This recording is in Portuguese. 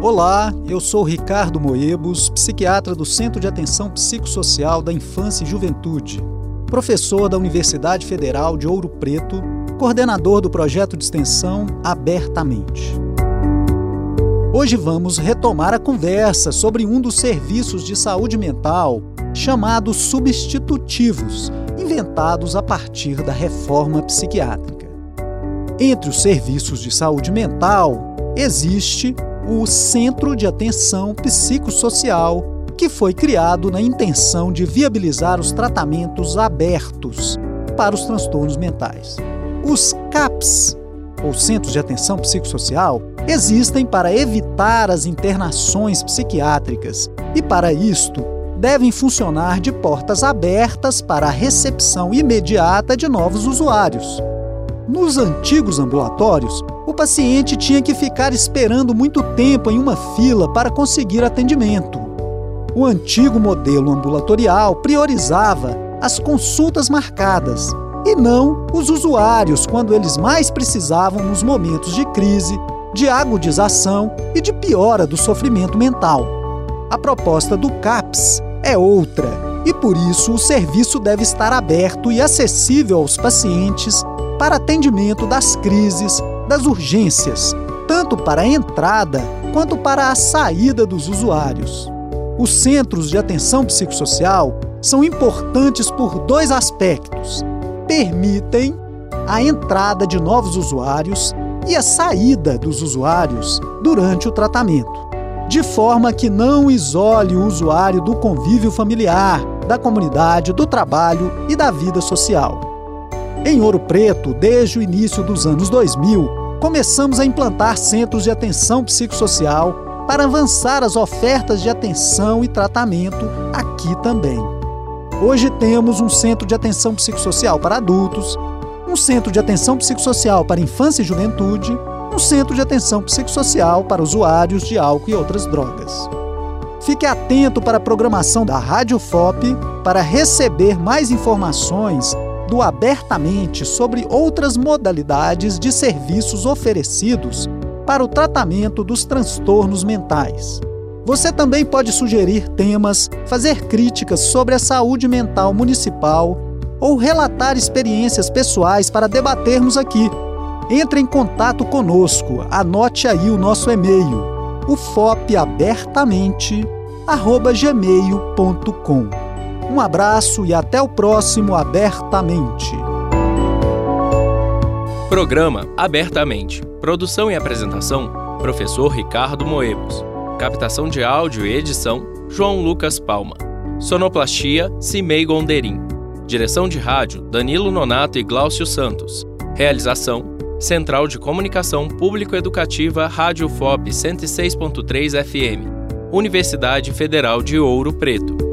Olá, eu sou Ricardo Moebos, psiquiatra do Centro de Atenção Psicossocial da Infância e Juventude, professor da Universidade Federal de Ouro Preto, coordenador do projeto de extensão Abertamente. Hoje vamos retomar a conversa sobre um dos serviços de saúde mental chamados substitutivos, inventados a partir da reforma psiquiátrica. Entre os serviços de saúde mental existe o Centro de Atenção Psicossocial, que foi criado na intenção de viabilizar os tratamentos abertos para os transtornos mentais. Os CAPS, ou Centros de Atenção Psicossocial, existem para evitar as internações psiquiátricas e, para isto, devem funcionar de portas abertas para a recepção imediata de novos usuários. Nos antigos ambulatórios, o paciente tinha que ficar esperando muito tempo em uma fila para conseguir atendimento. O antigo modelo ambulatorial priorizava as consultas marcadas e não os usuários quando eles mais precisavam nos momentos de crise, de agudização e de piora do sofrimento mental. A proposta do CAPS é outra e por isso o serviço deve estar aberto e acessível aos pacientes para atendimento das crises, das urgências, tanto para a entrada quanto para a saída dos usuários. Os centros de atenção psicossocial são importantes por dois aspectos: permitem a entrada de novos usuários e a saída dos usuários durante o tratamento, de forma que não isole o usuário do convívio familiar, da comunidade, do trabalho e da vida social. Em Ouro Preto, desde o início dos anos 2000, começamos a implantar centros de atenção psicossocial para avançar as ofertas de atenção e tratamento aqui também. Hoje temos um centro de atenção psicossocial para adultos, um centro de atenção psicossocial para infância e juventude, um centro de atenção psicossocial para usuários de álcool e outras drogas. Fique atento para a programação da Rádio FOP para receber mais informações do abertamente sobre outras modalidades de serviços oferecidos para o tratamento dos transtornos mentais. Você também pode sugerir temas, fazer críticas sobre a saúde mental municipal ou relatar experiências pessoais para debatermos aqui. Entre em contato conosco, anote aí o nosso e-mail, ufopabertamente@gmail.com. Um abraço e até o próximo Abertamente. Programa Abertamente. Produção e apresentação: Professor Ricardo Moebos. Captação de áudio e edição: João Lucas Palma. Sonoplastia: Cimei Gonderim. Direção de rádio: Danilo Nonato e Gláucio Santos. Realização: Central de Comunicação Público-Educativa Rádio FOP 106.3 FM. Universidade Federal de Ouro Preto.